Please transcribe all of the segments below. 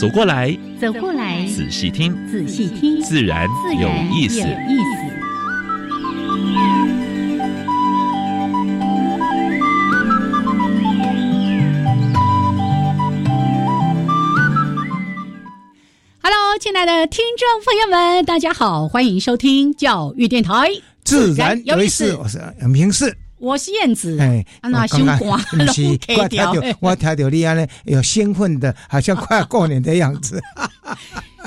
走过来，走过来，仔细听，仔细听，自然有意思。亲爱的听众朋友们，大家好，欢迎收听教育电台，自然有意思。我是杨平世，我是燕子。哎，那心肝 不是，我听到我听到你安呢，有兴奋的，好像快要过年的样子。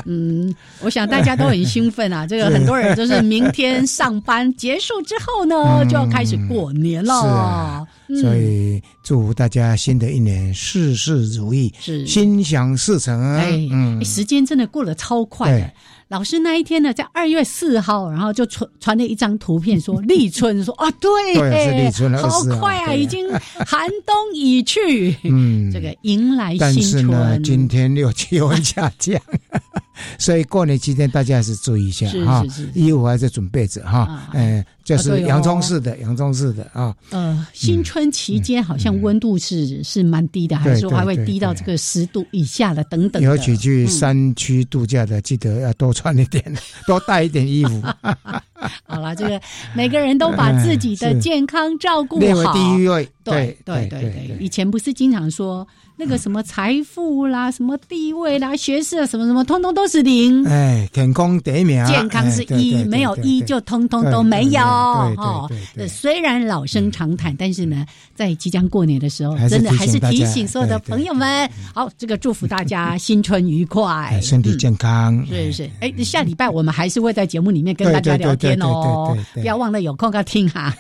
嗯，我想大家都很兴奋啊！这个很多人就是明天上班结束之后呢，就要开始过年了。所以祝福大家新的一年事事如意，是心想事成。哎，时间真的过得超快。老师那一天呢，在二月四号，然后就传传了一张图片，说立春，说啊，对，是立春好快啊，已经寒冬已去，嗯，这个迎来新春。今天又气温下降。所以过年期间大家还是注意一下哈，衣服还在准备着哈，嗯，就是洋葱式的，洋葱式的啊。呃，新春期间好像温度是是蛮低的，还是说还会低到这个十度以下的等等。尤其去山区度假的，记得要多穿一点，多带一点衣服。好了，这个每个人都把自己的健康照顾好，第一位。对对对对，以前不是经常说。那个什么财富啦，什么地位啦，学识啊，什么什么，通通都是零。哎，健康第一名，健康是一，没有一就通通都没有。哦，虽然老生常谈，但是呢，在即将过年的时候，真的还是提醒所有的朋友们，好，这个祝福大家 新春愉快，身体健康。是是，哎，下礼拜我们还是会在节目里面跟大家聊天哦，不要忘了有空要听哈。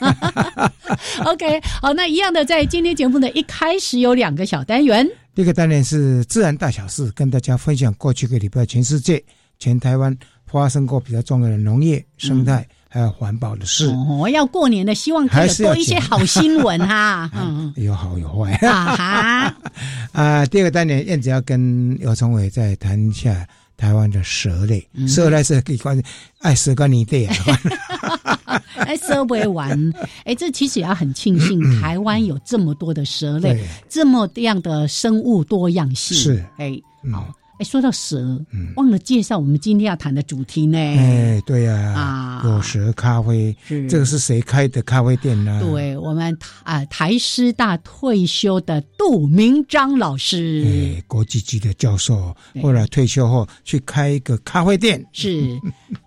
OK，好，那一样的，在今天节目的一开始有两个小单元。第一个单元是自然大小事，跟大家分享过去个礼拜全世界、全台湾发生过比较重要的农业、生态还有环保的事。哦，要过年的，希望可以多一些好新闻哈。嗯，有好有坏。啊 啊！第二个单元，燕子要跟姚崇伟再谈一下台湾的蛇类。蛇类是可以关爱蛇跟你对啊。哎，蛇不会玩，哎，这其实也要很庆幸，台湾有这么多的蛇类，这么样的生物多样性。是，哎，好，哎，说到蛇，忘了介绍我们今天要谈的主题呢。哎，对呀，啊，有蛇咖啡，是这个是谁开的咖啡店呢？对我们啊，台师大退休的杜明章老师，哎，国际级的教授，后来退休后去开一个咖啡店。是，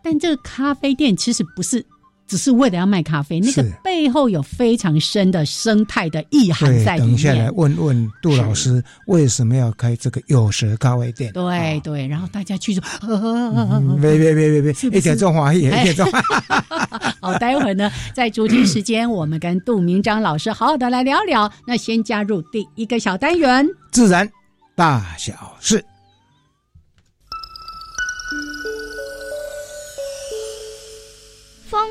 但这个咖啡店其实不是。只是为了要卖咖啡，那个背后有非常深的生态的意涵在里面。等下来问问杜老师为什么要开这个有蛇咖啡店？对对，然后大家去说，别别别别别，一点中华，一点中华。好，待会儿呢，在主题时间，我们跟杜明章老师好好的来聊聊。那先加入第一个小单元，自然大小事。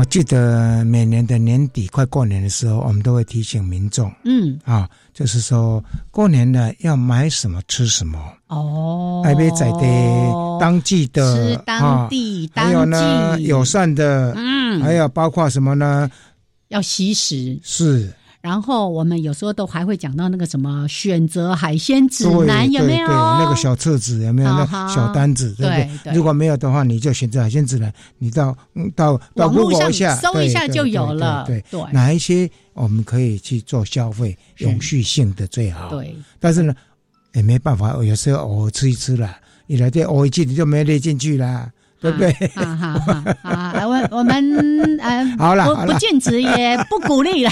我记得每年的年底快过年的时候，我们都会提醒民众，嗯，啊。就是说，过年了要买什么吃什么哦，还别在的当季的吃当地，还有呢友善的，嗯，还有包括什么呢？要惜食是。然后我们有时候都还会讲到那个什么选择海鲜指南有没有？对那个小册子有没有？那小单子对不对？如果没有的话，你就选择海鲜指南，你到到到网络上下搜一下就有了。对对，哪一些我们可以去做消费，永续性的最好。对，但是呢，也没办法，有时候偶尔吃一吃了，你来这偶一进你就没列进去了。对不对？好好好，我我们呃，好了，不不禁止也不鼓励了。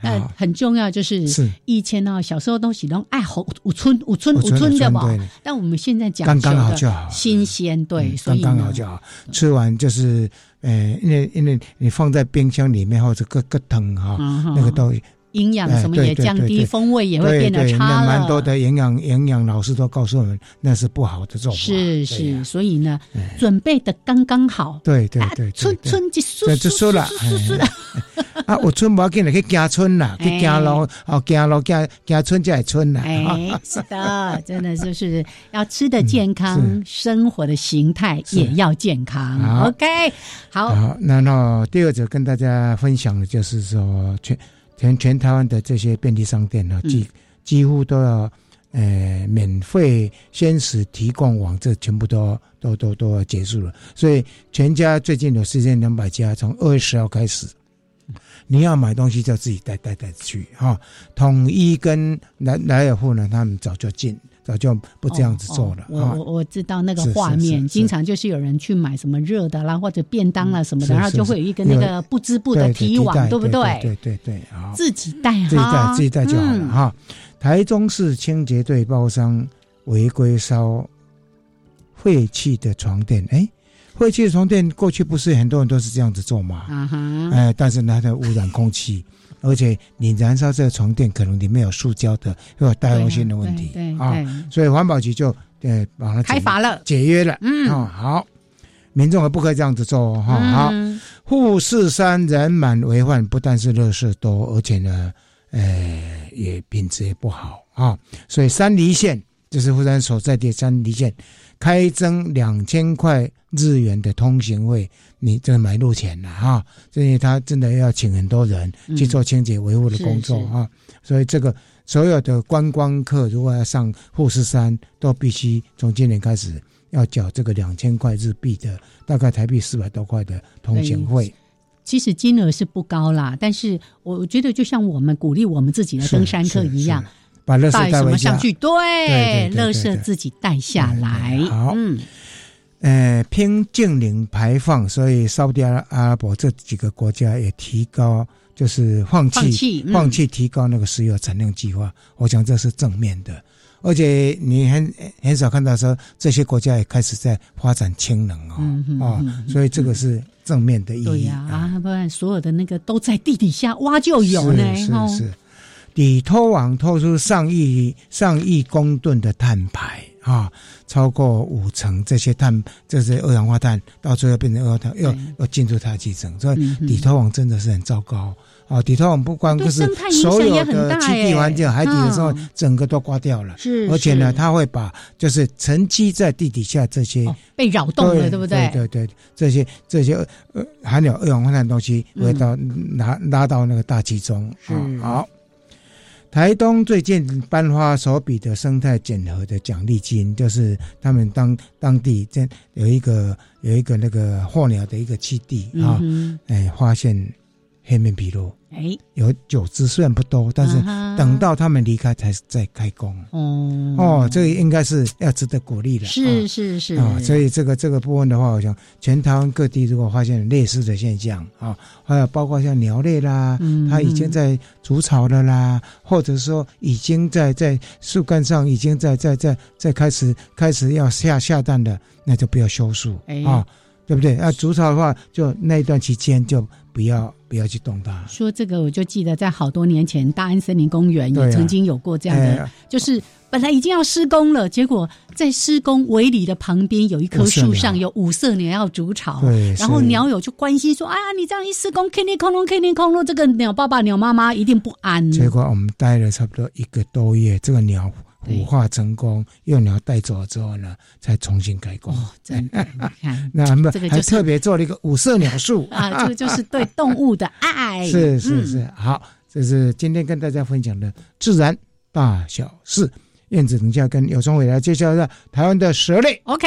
那很重要，就是以前呢，小时候都喜欢爱好五村五村五村的嘛。但我们现在讲刚刚好就好，新鲜对，刚刚好就好。吃完就是，呃，因为因为你放在冰箱里面或者搁搁汤哈，那个都。营养什么也降低，风味也会变得差了。蛮多的营养营养老师都告诉我们，那是不好的做法。是是，所以呢，准备的刚刚好。对对对，春春就就就说了，啊，我春不要紧了，去加春了，去加咯，哦，加咯，加加春就系春了。哎，是的，真的就是要吃的健康，生活的形态也要健康。OK，好。那那第二则跟大家分享的就是说全。全全台湾的这些便利商店呢，几几乎都要，呃，免费先使提供网，这全部都都都都要结束了。所以全家最近有四千两百家，从二月十号开始，你要买东西就自己带带带去哈。统一跟莱莱尔富呢，他们早就进。早就不这样子做了。我我我知道那个画面，经常就是有人去买什么热的啦，或者便当啦什么的，然后就会有一个那个不织布的提网，对不对？对对对，好，自己带，自己带自己带就好了哈。台中市清洁队包商违规烧废弃的床垫，哎，废弃的床垫过去不是很多人都是这样子做吗？啊哈，哎，但是呢它在污染空气。而且你燃烧这个床垫，可能里面有塑胶的，会有带动性的问题啊，所以环保局就呃把它开罚了，解约了。嗯，好，民众可不可以这样子做哈。好，富士山人满为患，不但是乐事多，而且呢，呃，也品质也不好啊。所以山梨县就是富山所在地山梨县。开征两千块日元的通行费，你这买路钱了哈，所以他真的要请很多人去做清洁维护的工作啊。所以这个所有的观光客如果要上富士山，都必须从今年开始要缴这个两千块日币的，大概台币四百多块的通行费。其实金额是不高啦，但是我觉得就像我们鼓励我们自己的登山客一样。把垃圾带什么上去？对，垃圾自己带下来。好，嗯，呃，偏净零排放，所以沙特阿拉伯这几个国家也提高，就是放弃放弃提高那个石油产量计划。我想这是正面的，而且你很很少看到说这些国家也开始在发展氢能哦，啊，所以这个是正面的意义。对呀，啊，不然所有的那个都在地底下挖就有呢，是是。底拖网拖出上亿上亿公吨的碳排啊，超过五成这些碳，这些二氧化碳到最后变成二氧化碳，又又进入大气层，所以底拖网真的是很糟糕啊！底拖网不光就是所有的基地环境、海底的时候，整个都刮掉了，是，而且呢，它会把就是沉积在地底下这些被扰动了，对不对？对对对，这些这些呃含有二氧化碳的东西会到拉拉到那个大气中啊，好。台东最近颁发首笔的生态检核的奖励金，就是他们当当地在有一个有一个那个候鸟的一个基地啊，哎，发现黑面琵鹭。哎，有九只，虽然不多，但是等到他们离开才再开工。哦哦，这个应该是要值得鼓励的。是是是啊，所以这个这个部分的话，我想全台湾各地如果发现类似的现象啊，还有包括像鸟类啦，它已经在筑巢的啦，或者说已经在在树干上已经在在在在开始开始要下下蛋的，那就不要修树啊，对不对？要筑巢的话，就那一段期间就不要。不要去动它。说这个，我就记得在好多年前，大安森林公园也曾经有过这样的，就是本来已经要施工了，结果在施工围里的旁边有一棵树上有五色鸟要筑巢，然后鸟友就关心说：“哎呀，你这样一施工，天天空隆，天天空隆，这个鸟爸爸、鸟妈妈一定不安。”结果我们待了差不多一个多月，这个鸟。孵化成功，幼鸟带走了之后呢，才重新开工。哦，真的，那么还特别做了一个五色鸟树啊，这个就是对动物的爱。是是是，好，这是今天跟大家分享的自然大小事。燕子等下跟有松伟来介绍一下台湾的蛇类。OK。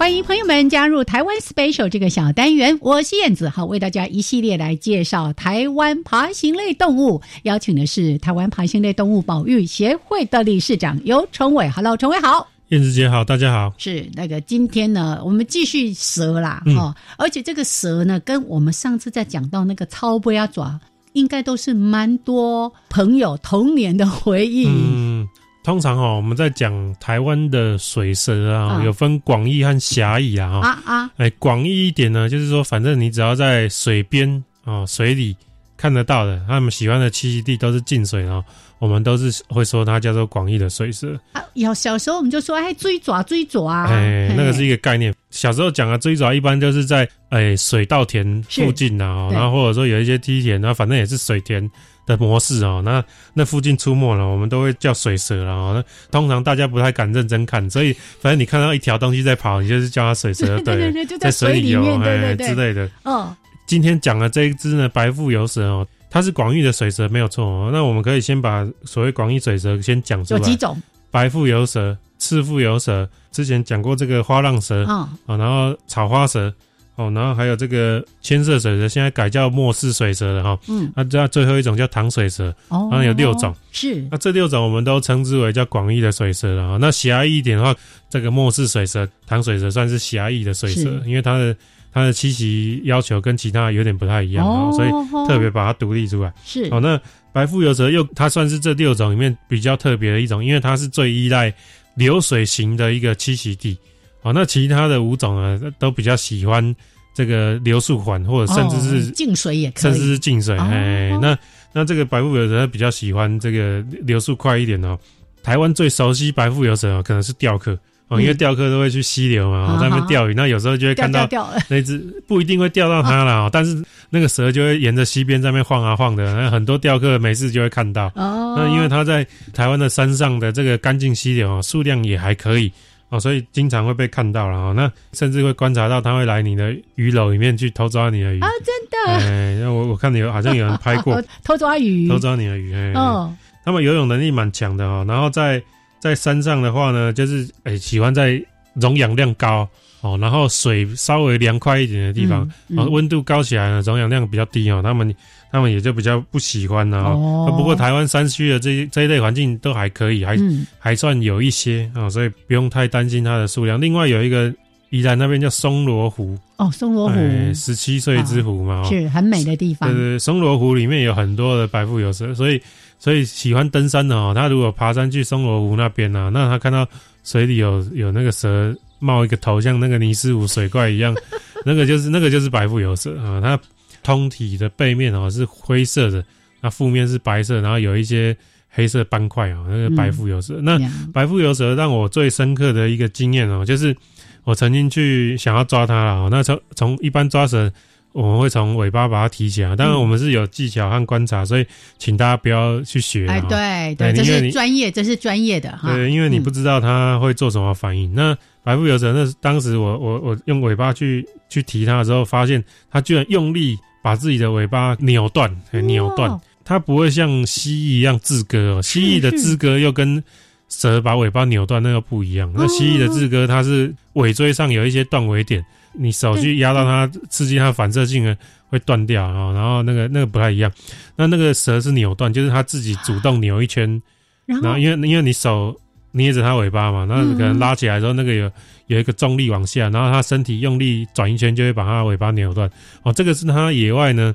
欢迎朋友们加入台湾 Special 这个小单元，我是燕子，好为大家一系列来介绍台湾爬行类动物，邀请的是台湾爬行类动物保育协会的理事长尤崇伟，Hello，崇伟好，燕子姐好，大家好，是那个今天呢，我们继续蛇啦，哈，而且这个蛇呢，跟我们上次在讲到那个超波鸭爪，应该都是蛮多朋友童年的回忆。嗯。通常哦，我们在讲台湾的水蛇啊，有分广义和狭义啊。啊啊！哎，广义一点呢，就是说，反正你只要在水边啊、水里看得到的，他们喜欢的栖息地都是进水哦。我们都是会说它叫做广义的水蛇。啊，有小时候我们就说，哎，追爪追爪啊。哎，那个是一个概念。小时候讲的追爪，一般就是在哎水稻田附近啊，然后或者说有一些梯田，然后反正也是水田。的模式哦，那那附近出没了，我们都会叫水蛇了哦。那通常大家不太敢认真看，所以反正你看到一条东西在跑，你就是叫它水蛇，对对对，就，在水里游，哎之类的。哦，今天讲的这一只呢，白腹游蛇哦，它是广义的水蛇，没有错哦。那我们可以先把所谓广义水蛇先讲出来。有几种？白腹游蛇、赤腹游蛇，之前讲过这个花浪蛇啊，然后草花蛇。哦，然后还有这个千色水蛇，现在改叫末世水蛇了哈。嗯，那这最后一种叫糖水蛇，哦，然后有六种。是，那这六种我们都称之为叫广义的水蛇了哈。那狭义一点的话，这个末世水蛇、糖水蛇算是狭义的水蛇，因为它的它的栖息要求跟其他有点不太一样，所以特别把它独立出来。是，哦，那白腹游蛇又它算是这六种里面比较特别的一种，因为它是最依赖流水型的一个栖息地。哦，那其他的五种呢，都比较喜欢这个流速缓，或者甚至是静水也可以，甚至是静水。哎，那那这个白腹游蛇比较喜欢这个流速快一点哦。台湾最熟悉白腹游蛇哦，可能是钓客哦，因为钓客都会去溪流嘛，在那边钓鱼，那有时候就会看到那只不一定会钓到它了，但是那个蛇就会沿着溪边在那边晃啊晃的，那很多钓客没事就会看到。哦，那因为它在台湾的山上的这个干净溪流啊，数量也还可以。哦，所以经常会被看到了哦，那甚至会观察到他会来你的鱼篓里面去偷抓你的鱼啊，真的。哎，那我我看有好像有人拍过 偷抓鱼，偷抓你的鱼。哦，他们游泳能力蛮强的哦，然后在在山上的话呢，就是哎喜欢在溶氧量高哦，然后水稍微凉快一点的地方，哦，温度高起来呢，溶氧量比较低哦，他们。他们也就比较不喜欢了哦。不过台湾山区的这这一类环境都还可以，还还算有一些啊，所以不用太担心它的数量。另外有一个宜兰那边叫松罗湖哦，松罗湖十七岁之湖嘛，是很美的地方。对对，松罗湖里面有很多的白腹游蛇，所以所以喜欢登山的哦，他如果爬山去松罗湖那边呢，那他看到水里有有那个蛇冒一个头，像那个尼斯湖水怪一样，那个就是那个就是白腹游蛇啊，它。通体的背面哦是灰色的，那腹面是白色，然后有一些黑色斑块哦，那个白腹游蛇。那白腹游蛇让我最深刻的一个经验哦，就是我曾经去想要抓它了。那从从一般抓蛇，我们会从尾巴把它提起来，当然我们是有技巧和观察，所以请大家不要去学。哎，对对，这是专业，这是专业的哈。对，因为你不知道它会做什么反应。那白腹游蛇，那当时我我我用尾巴去去提它的时候，发现它居然用力。把自己的尾巴扭断，扭断，它不会像蜥蜴一样自割哦。蜥蜴的自割又跟蛇把尾巴扭断那个不一样。那蜥蜴的自割，它是尾椎上有一些断尾点，你手去压到它，刺激它反射性的会断掉啊。然后那个那个不太一样。那那个蛇是扭断，就是它自己主动扭一圈，然后因为因为你手捏着它尾巴嘛，那可能拉起来的时候那个有。有一个重力往下，然后它身体用力转一圈，就会把它尾巴扭断。哦，这个是它野外呢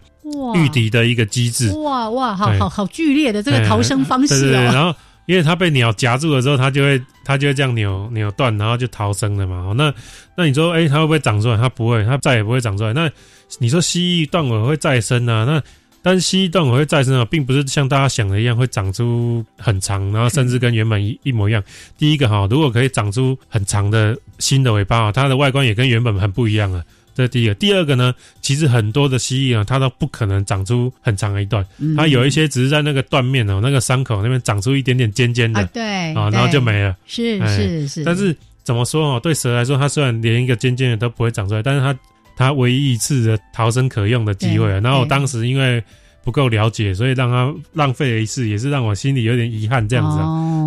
御敌的一个机制。哇哇，好好好剧烈的这个逃生方式哦。然后，因为它被鸟夹住了之后，它就会它就会这样扭扭断，然后就逃生了嘛。哦，那那你说，哎，它会不会长出来？它不会，它再也不会长出来。那你说蜥蜴断尾会再生啊？那但是蜥蜴断尾会再生啊，并不是像大家想的一样会长出很长，然后甚至跟原本一一模一样。第一个哈，如果可以长出很长的新的尾巴啊，它的外观也跟原本很不一样啊。这是第一个。第二个呢，其实很多的蜥蜴啊，它都不可能长出很长的一段，它有一些只是在那个断面哦，那个伤口那边长出一点点尖尖的，对啊，然后就没了。是是是。但是怎么说哦？对蛇来说，它虽然连一个尖尖的都不会长出来，但是它它唯一一次的逃生可用的机会。然后我当时因为不够了解，所以让它浪费了一次，也是让我心里有点遗憾这样子。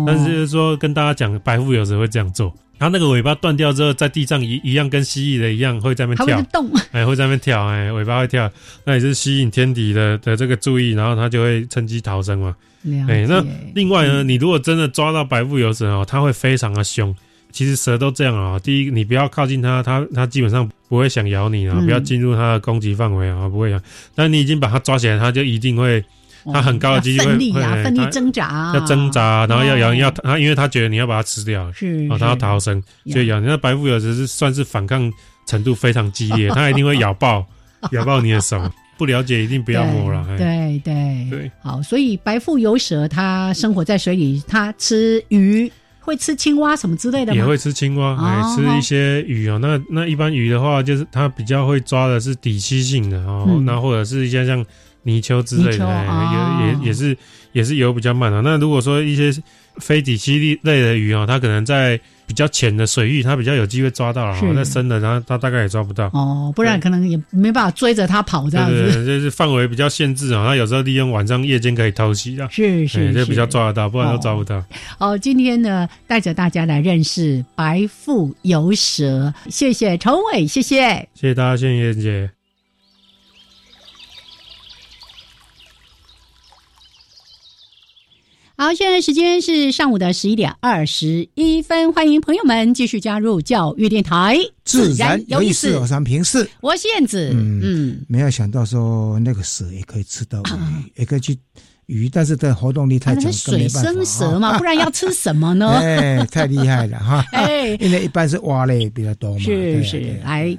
但是就是说跟大家讲，白腹有时会这样做。它那个尾巴断掉之后，在地上一一样跟蜥蜴的一样，会在那边跳，动，哎，会在那边跳，哎，尾巴会跳，那也是吸引天敌的的这个注意，然后它就会趁机逃生嘛。哎，那另外呢，你如果真的抓到白腹游蛇哦，它会非常的凶。其实蛇都这样啊，第一，你不要靠近它，它它基本上不会想咬你啊，不要进入它的攻击范围啊，不会咬。但你已经把它抓起来，它就一定会。它很高的几率会会奋力挣扎，要挣扎，然后要咬，要它，因为它觉得你要把它吃掉，是啊，它要逃生，所以咬。那白腹有时是算是反抗程度非常激烈，它一定会咬爆，咬爆你的手。不了解一定不要摸了。对对对，好，所以白腹游蛇它生活在水里，它吃鱼，会吃青蛙什么之类的也会吃青蛙，哎，吃一些鱼啊。那那一般鱼的话，就是它比较会抓的是底栖性的哦，那或者是一些像。泥鳅之类的，也也也是也是游比较慢的。那如果说一些非底栖类的鱼哦，它可能在比较浅的水域，它比较有机会抓到了。在深的，然后它大概也抓不到。哦，不然可能也没办法追着它跑这样子。就是范围比较限制啊。它有时候利用晚上夜间可以偷袭的，是是，就比较抓得到，不然都抓不到。哦，今天呢，带着大家来认识白腹游蛇。谢谢崇伟，谢谢，谢谢大家，谢谢燕姐。好，现在时间是上午的十一点二十一分，欢迎朋友们继续加入教育电台，自然有意思，有三平视，我是燕子。嗯，没有想到说那个蛇也可以吃到鱼，也可以去鱼，但是这活动力太强，水生蛇嘛，不然要吃什么呢？哎，太厉害了哈！哎，因为一般是蛙类比较多嘛，是是，来。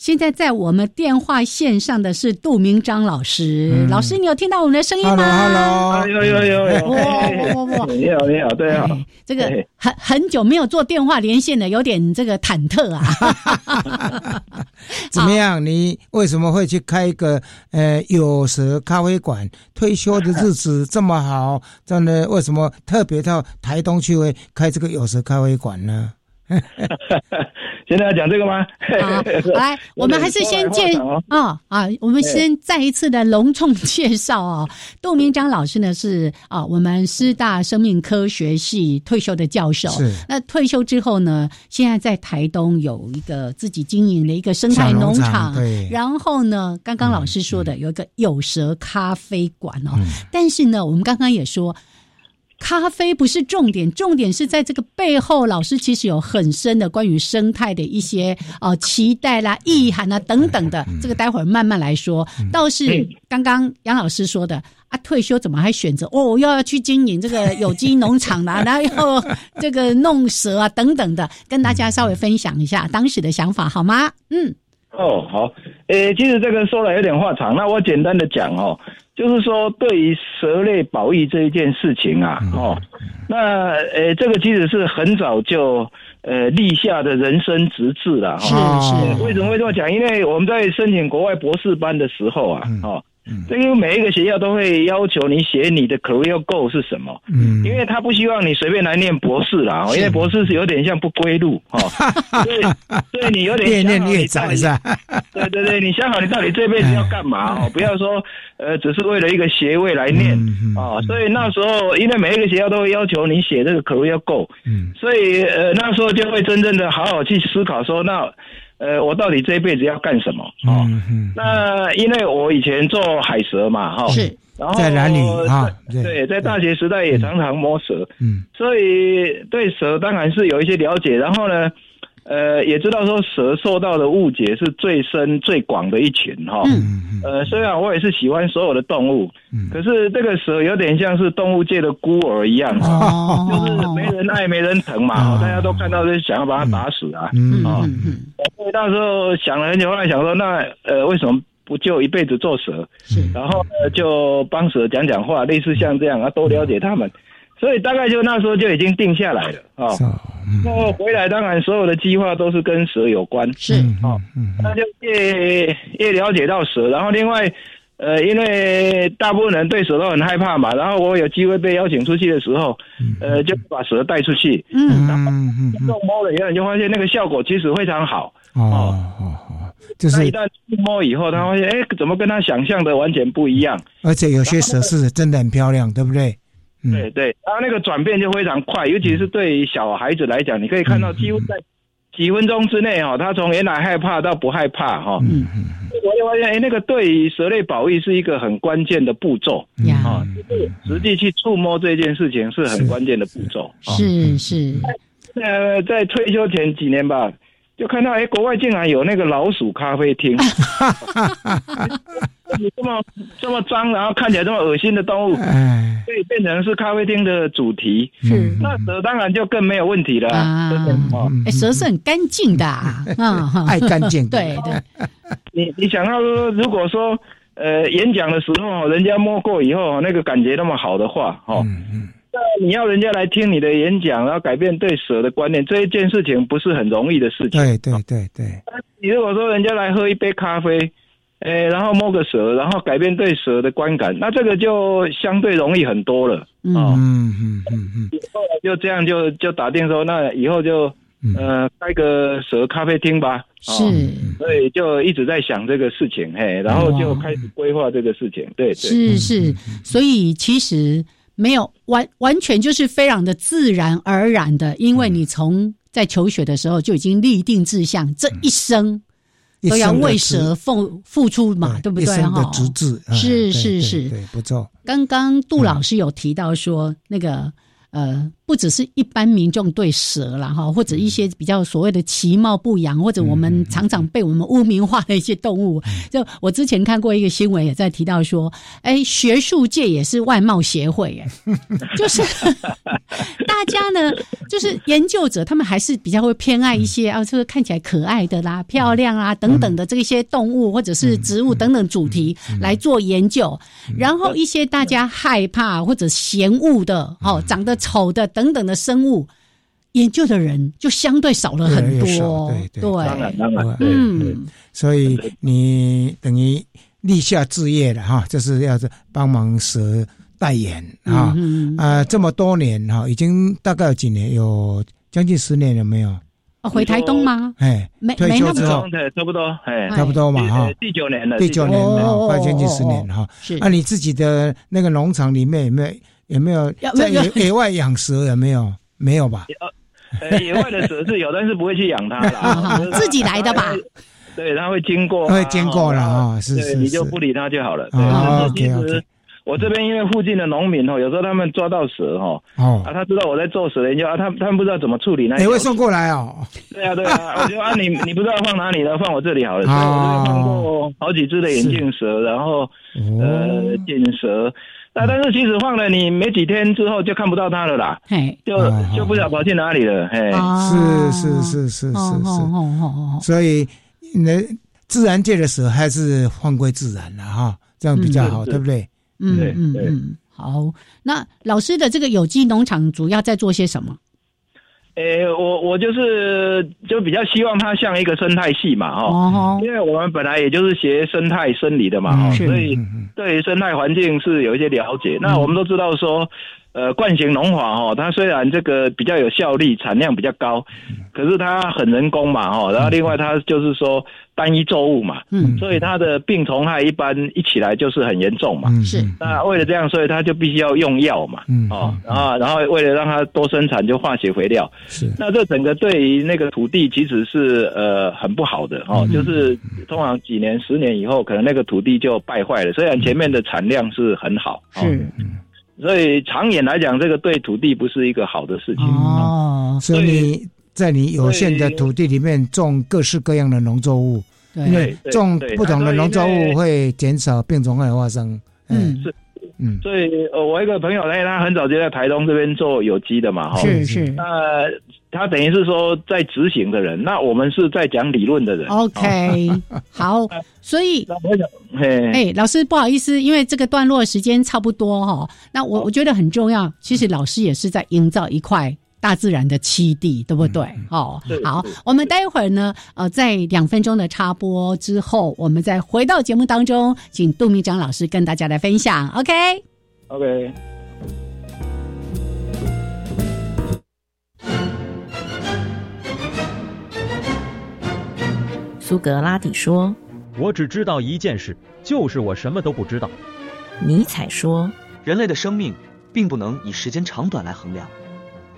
现在在我们电话线上的是杜明章老师，老师，你有听到我们的声音吗？Hello，有有有有，哇你好你好，对啊，这个很很久没有做电话连线了，有点这个忐忑啊。怎么样？你为什么会去开一个呃有蛇咖啡馆？退休的日子这么好，真的为什么特别到台东去会开这个有蛇咖啡馆呢？现在要讲这个吗？好，来，我们还是先介啊啊，我们先再一次的隆重介绍啊。杜明章老师呢是啊，我们师大生命科学系退休的教授。是。那退休之后呢，现在在台东有一个自己经营的一个生态农场。对。然后呢，刚刚老师说的有一个有蛇咖啡馆哦。嗯。但是呢，我们刚刚也说。咖啡不是重点，重点是在这个背后，老师其实有很深的关于生态的一些呃期待啦、意涵啊等等的。这个待会儿慢慢来说。倒是刚刚杨老师说的啊，退休怎么还选择哦，又要去经营这个有机农场啦，然后这个弄蛇啊等等的，跟大家稍微分享一下当时的想法好吗？嗯。哦，好，诶，其实这个说来有点话长，那我简单的讲哦。就是说，对于蛇类保育这一件事情啊，哦，那呃，这个其实是很早就呃立下的人生直至了，是是。为什么会这么讲？因为我们在申请国外博士班的时候啊，哦。这个每一个学校都会要求你写你的 career goal 是什么，嗯，因为他不希望你随便来念博士啦，因为博士是有点像不归路，哦，所以所以你有点越念越窄是吧？对对对，你想好你到底这辈子要干嘛哦？不要说呃，只是为了一个学位来念啊。所以那时候，因为每一个学校都会要求你写这个 career goal，嗯，所以呃那时候就会真正的好好去思考说那。呃，我到底这一辈子要干什么？哦，那因为我以前做海蛇嘛，哈，是，然后在男女啊，对，在大学时代也常常摸蛇，嗯，所以对蛇当然是有一些了解，然后呢。呃，也知道说蛇受到的误解是最深最广的一群哈。嗯呃，虽然我也是喜欢所有的动物，嗯，可是这个蛇有点像是动物界的孤儿一样，哦，就是没人爱没人疼嘛，大家都看到就想要把它打死啊。嗯嗯嗯。所以到时候想了很久，后来想说，那呃，为什么不就一辈子做蛇？是。然后呢，就帮蛇讲讲话，类似像这样啊，多了解他们。所以大概就那时候就已经定下来了啊。那回来当然所有的计划都是跟蛇有关，是。啊，那就越越了解到蛇，然后另外。呃，因为大部分人对蛇都很害怕嘛，然后我有机会被邀请出去的时候，呃，就把蛇带出去，嗯，然后触摸了以后，就发现那个效果其实非常好。哦哦。哦，就是一旦触摸以后，他发现，哎，怎么跟他想象的完全不一样？而且有些蛇是真的很漂亮，对不对？对对，然后那个转变就非常快，尤其是对于小孩子来讲，你可以看到几乎在。几分钟之内哈，他从原来害怕到不害怕哈。嗯嗯我就发现，哎，那个对于蛇类保育是一个很关键的步骤啊，就是实际去触摸这件事情是很关键的步骤。是是。呃，在退休前几年吧。就看到哎，国外竟然有那个老鼠咖啡厅，你 这么这么脏，然后看起来这么恶心的动物，所以变成是咖啡厅的主题。是，那蛇当然就更没有问题了。哎，蛇是很干净的，嗯，爱干净。对对。你你想到说，如果说呃演讲的时候，人家摸过以后，那个感觉那么好的话，哈。那你要人家来听你的演讲，然后改变对蛇的观念，这一件事情不是很容易的事情。对对对对。你如果说人家来喝一杯咖啡，诶，然后摸个蛇，然后改变对蛇的观感，那这个就相对容易很多了。嗯嗯嗯嗯。后来就这样就就打定说，那以后就呃开个蛇咖啡厅吧。是。所以就一直在想这个事情，嘿，然后就开始规划这个事情。对对。是是，所以其实。没有完完全就是非常的自然而然的，因为你从在求学的时候就已经立定志向，这一生都要为蛇付付出嘛，对不对？哈，直至是是是，对，不错。刚刚杜老师有提到说那个。呃，不只是一般民众对蛇了哈，或者一些比较所谓的其貌不扬，或者我们常常被我们污名化的一些动物。就我之前看过一个新闻，也在提到说，哎，学术界也是外貌协会，哎，就是 大家呢，就是研究者，他们还是比较会偏爱一些啊，就是看起来可爱的啦、漂亮啊等等的这些动物或者是植物等等主题来做研究，然后一些大家害怕或者嫌恶的哦，长得。丑的等等等的生物研究的人就相对少了很多，对对，当然当然，嗯，所以你等于立下志业了哈，就是要帮忙蛇代言啊啊，这么多年哈，已经大概有几年，有将近十年了没有？回台东吗？哎，没退休之后。差不多，哎，差不多嘛哈，第九年了，第九年了，快将近十年了哈。是，那你自己的那个农场里面有没有？有没有在野野外养蛇？有没有？没有吧？呃，野外的蛇是有，但是不会去养它了，自己来的吧？对，它会经过，会经过了啊，是是，你就不理它就好了。啊，OK OK。我这边因为附近的农民哦，有时候他们抓到蛇哈，哦，啊，他知道我在做蛇研究啊，他他们不知道怎么处理那，你会送过来哦？对啊对啊，我就啊你你不知道放哪里了，放我这里好了。我这边放过好几只的眼镜蛇，然后呃锦蛇。那但是其实放了你没几天之后就看不到它了啦，嘿，就就不知道跑去哪里了，嘿，是是是是是是，所以那自然界的蛇还是放归自然了哈，这样比较好，对不对？嗯嗯嗯，好。那老师的这个有机农场主要在做些什么？诶，我我就是就比较希望它像一个生态系嘛，哈，因为我们本来也就是学生态生理的嘛，哈，所以对生态环境是有一些了解。那我们都知道说。呃，惯性农法哈，它虽然这个比较有效率，产量比较高，可是它很人工嘛哈，然后另外它就是说单一作物嘛，嗯，所以它的病虫害一般一起来就是很严重嘛，是。那为了这样，所以它就必须要用药嘛，嗯，哦，然后然后为了让它多生产，就化学肥料，是。那这整个对于那个土地其实是呃很不好的哦，就是通常几年、十年以后，可能那个土地就败坏了。虽然前面的产量是很好，是。所以长远来讲，这个对土地不是一个好的事情哦。所以你在你有限的土地里面种各式各样的农作物，因为种不同的农作物会减少病虫害发生。嗯，是，嗯。所以呃，我一个朋友，呢，他很早就在台东这边做有机的嘛，哈。是是。那他等于是说在执行的人，那我们是在讲理论的人。OK，好，所以，哎，老师不好意思，因为这个段落时间差不多哈。那我我觉得很重要，其实老师也是在营造一块大自然的栖地，对不对？哦，好，我们待会儿呢，呃，在两分钟的插播之后，我们再回到节目当中，请杜明章老师跟大家来分享。OK，OK。苏格拉底说：“我只知道一件事，就是我什么都不知道。”尼采说：“人类的生命并不能以时间长短来衡量，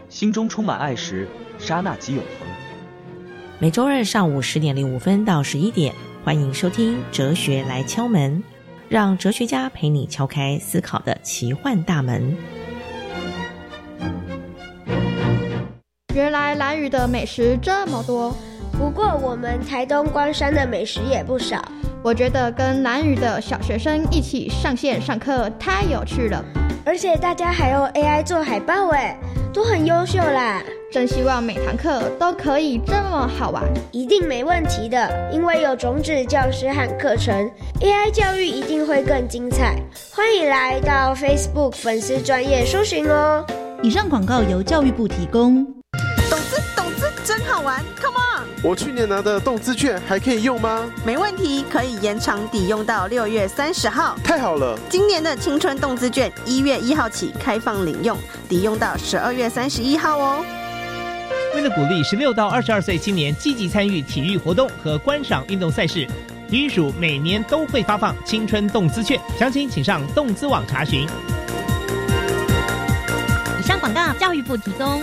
心中充满爱时，刹那即永恒。”每周日上午十点零五分到十一点，欢迎收听《哲学来敲门》，让哲学家陪你敲开思考的奇幻大门。原来蓝雨的美食这么多。不过，我们台东关山的美食也不少。我觉得跟南屿的小学生一起上线上课太有趣了，而且大家还用 AI 做海报，哎，都很优秀啦！真希望每堂课都可以这么好玩，一定没问题的，因为有种子教师和课程，AI 教育一定会更精彩。欢迎来到 Facebook 粉丝专业搜寻哦。以上广告由教育部提供。我去年拿的动资券还可以用吗？没问题，可以延长抵用到六月三十号。太好了！今年的青春动资券一月一号起开放领用，抵用到十二月三十一号哦。为了鼓励十六到二十二岁青年积极参与体育活动和观赏运动赛事，体育署每年都会发放青春动资券，详情请上动资网查询。以上广告，教育部提供。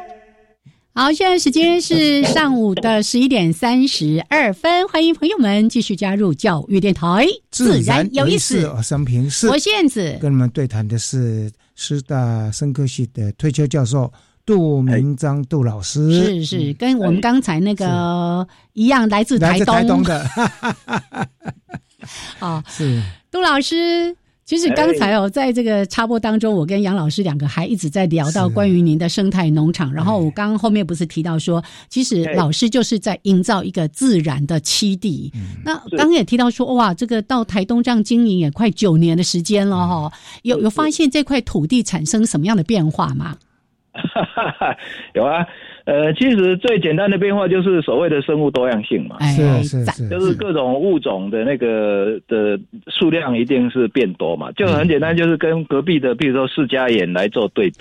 好，现在时间是上午的十一点三十二分，欢迎朋友们继续加入教育电台，自然有意思。我生平是，我现子跟你们对谈的是师大生科系的退休教授杜明章杜老师，是是，跟我们刚才那个一样，来自台东。的。啊，是。杜老师。其实刚才哦，在这个插播当中，我跟杨老师两个还一直在聊到关于您的生态农场。然后我刚刚后面不是提到说，其实老师就是在营造一个自然的栖地。那刚刚也提到说，哇，这个到台东这样经营也快九年的时间了哈，有有发现这块土地产生什么样的变化吗？有啊。呃，其实最简单的变化就是所谓的生物多样性嘛，是是是，就是各种物种的那个的数量一定是变多嘛，就很简单，就是跟隔壁的，比如说释迦眼来做对比，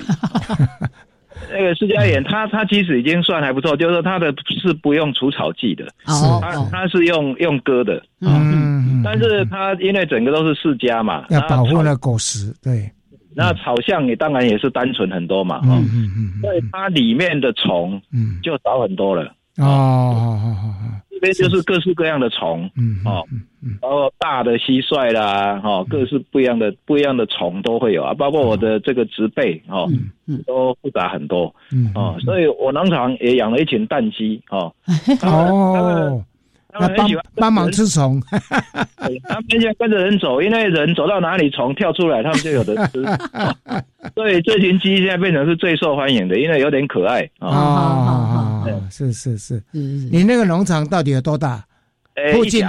那个释迦眼，它它其实已经算还不错，就是说它的是不用除草剂的，哦，它它是用用割的，嗯，但是它因为整个都是释迦嘛，要保护那果实，对。那草象也当然也是单纯很多嘛，哈，所以它里面的虫就少很多了。哦，这边就是各式各样的虫，嗯哦，包括大的蟋蟀啦，哈，各式不一样的不一样的虫都会有啊，包括我的这个植被，哦，都复杂很多，哦，所以我农场也养了一群蛋鸡，哦，哦。他们很喜欢帮忙吃虫，他们很喜欢跟着人走，因为人走到哪里，虫跳出来，他们就有的吃。所以这群鸡现在变成是最受欢迎的，因为有点可爱啊。是是是，你那个农场到底有多大？附近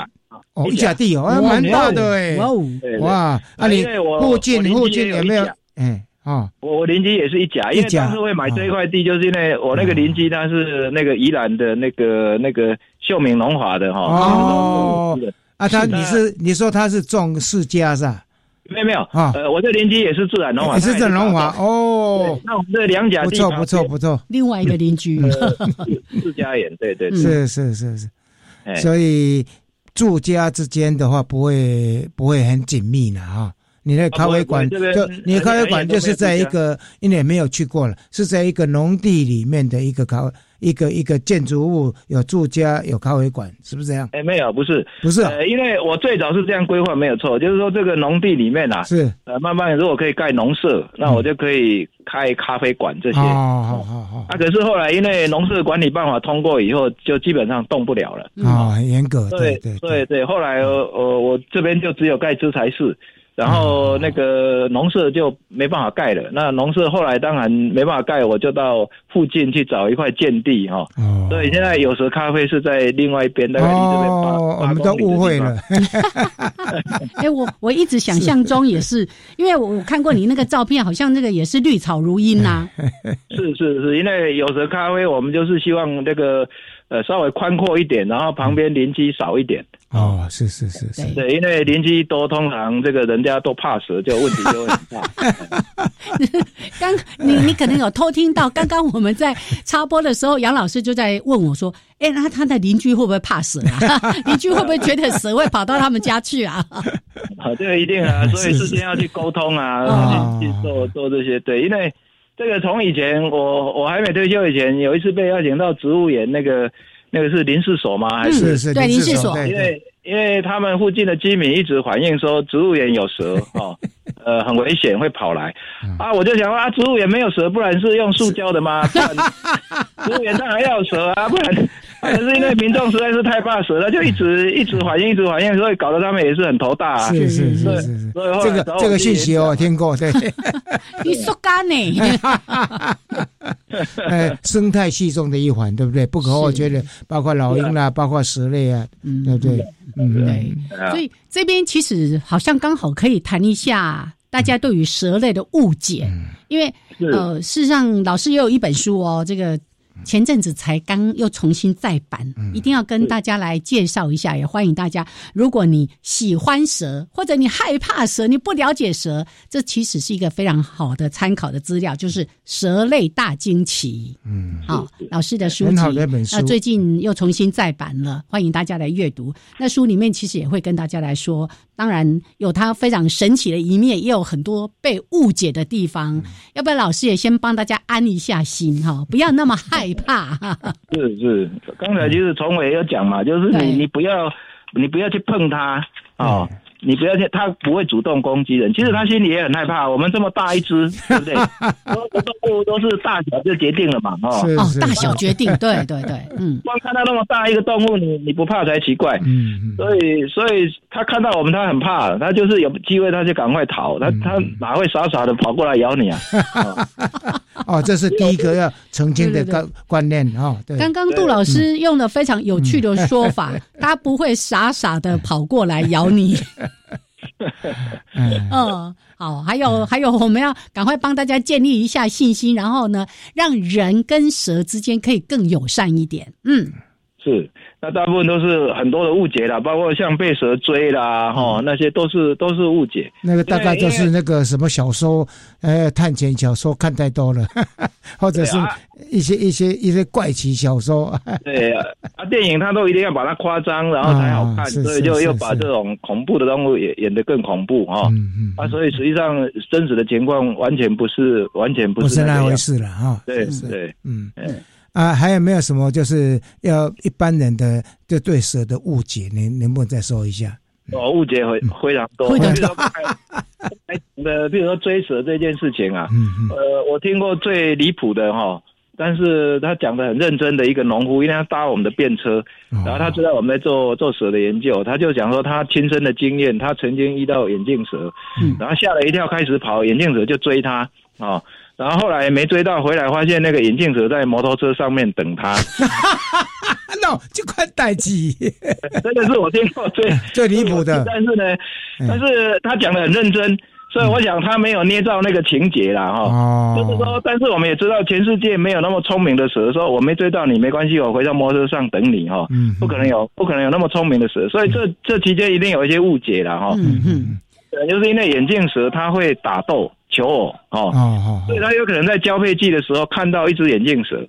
哦，一甲地哦，蛮大的哎。哇哦，哇，啊你附近附近有没有？哎。啊，我我邻居也是一甲，因为当时会买这一块地，就是因为我那个邻居他是那个宜兰的那个那个秀明龙华的哈。哦，啊，他你是你说他是种世家是吧？没有没有啊，呃，我这邻居也是自然龙华，是自然农华哦。那我们这两甲地不错不错不错，另外一个邻居。自家园，对对是是是是，所以住家之间的话不会不会很紧密的哈。你的咖啡馆就你的咖啡馆就是在一个，因为没有去过了，是在一个农地里面的一个咖一个一个建筑物，有住家，有咖啡馆，是不是这样？哎，没有，不是，不是，呃，因为我最早是这样规划，没有错，就是说这个农地里面啊，是呃，慢慢如果可以盖农舍，那我就可以开咖啡馆这些。哦，好好好。啊，可是后来因为农舍管理办法通过以后，就基本上动不了了。啊，很严格。对对对对，后来呃，我这边就只有盖资材室。然后那个农舍就没办法盖了。那农舍后来当然没办法盖，我就到附近去找一块建地哈。哦。所以现在有时咖啡是在另外一边，大概离这边八哦，我们都误会了。哎，我我一直想象中也是，因为我看过你那个照片，好像那个也是绿草如茵 呐。是是是，因为有时咖啡我们就是希望那个呃稍微宽阔一点，然后旁边邻居少一点。哦，是是是是，对，因为邻居多，通常这个人家都怕蛇，就问题就会很大。刚你你可能有偷听到，刚刚我们在插播的时候，杨老师就在问我说：“哎，那他的邻居会不会怕蛇啊？邻居会不会觉得蛇会跑到他们家去啊？” 啊，这个一定啊，所以事先要去沟通啊，去去做做这些。对，因为这个从以前我我还没退休以前，有一次被邀请到植物园那个。那个是林氏所吗？还是是对林氏所？因为因为他们附近的居民一直反映说植物园有蛇 哦，呃，很危险，会跑来啊。我就想啊，植物园没有蛇，不然是用塑胶的吗？植 物园当然要有蛇啊，不然。可是因为民众实在是太怕蛇了，就一直 一直反映，一直反映，所以搞得他们也是很头大。啊。是是是是，所以这个这个信息我听过，对。你说干呢？呃，生态系中的一环，对不对？不可或缺的，包括老鹰啦，包括蛇类啊，对不对？嗯，对。所以这边其实好像刚好可以谈一下大家对于蛇类的误解，因为呃，事实上老师也有一本书哦，这个。前阵子才刚又重新再版，一定要跟大家来介绍一下，也欢迎大家。如果你喜欢蛇，或者你害怕蛇，你不了解蛇，这其实是一个非常好的参考的资料，就是《蛇类大惊奇》。嗯，好，老师的书籍，那最近又重新再版了，欢迎大家来阅读。那书里面其实也会跟大家来说，当然有它非常神奇的一面，也有很多被误解的地方。要不要老师也先帮大家安一下心哈，不要那么害。怕。是是，刚才就是崇伟有讲嘛，就是你你不要你不要去碰它啊。你不要去，它不会主动攻击人。其实它心里也很害怕。我们这么大一只，对不对？所有动物都是大小就决定了嘛，哦，大小决定，对对对，嗯。光看到那么大一个动物，你你不怕才奇怪。嗯嗯。所以所以它看到我们，它很怕，它就是有机会，它就赶快逃。它它哪会傻傻的跑过来咬你啊？哦，这是第一个要澄清的观观念啊。对。刚刚杜老师用了非常有趣的说法，它不会傻傻的跑过来咬你。嗯，好，还有还有，我们要赶快帮大家建立一下信心，然后呢，让人跟蛇之间可以更友善一点。嗯，是。那大部分都是很多的误解啦，包括像被蛇追啦，哈，那些都是都是误解。那个大概就是那个什么小说，呃，探险小说看太多了，或者是一些一些一些怪奇小说。对啊，啊，电影他都一定要把它夸张，然后才好看，所以就又把这种恐怖的动物演演得更恐怖哈。嗯嗯。啊，所以实际上真实的情况完全不是，完全不是那回事了哈。对对，嗯嗯。啊，还有没有什么就是要一般人的就对蛇的误解？您能不能再说一下？哦，误解非非常多。的，比如说追蛇这件事情啊，呃，我听过最离谱的哈，但是他讲的很认真的一个农夫，因为他搭我们的便车，然后他知道我们在做做蛇的研究，他就讲说他亲身的经验，他曾经遇到眼镜蛇，然后吓了一跳，开始跑，眼镜蛇就追他啊。然后后来没追到，回来发现那个眼镜蛇在摩托车上面等他。no，就快待机，真的是我听过最最离谱的。但是呢，但是他讲的很认真，所以我想他没有捏造那个情节啦，哈。就是说，但是我们也知道，全世界没有那么聪明的蛇。说我没追到你没关系，我回到摩托车上等你，哈。嗯。不可能有，不可能有那么聪明的蛇。所以这这期间一定有一些误解了，哈。嗯嗯。就是因为眼镜蛇它会打斗。求偶哦，所以他有可能在交配季的时候看到一只眼镜蛇，